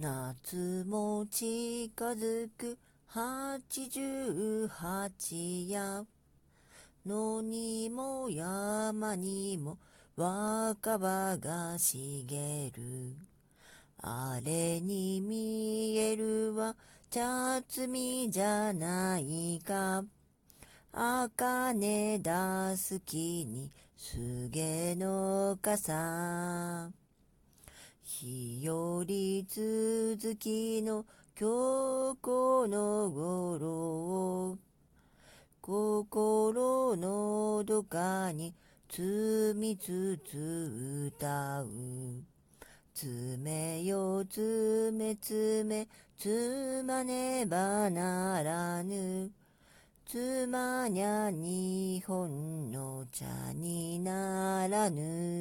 夏も近づく八十八夜野にも山にも若葉が茂る。あれに見えるは茶摘みじゃないか。茜出す木にすげの傘。日より続きの今日この頃心のどかに積みつつ歌う。爪よ爪爪つまねばならぬ。つまにゃ日本の茶にならぬ。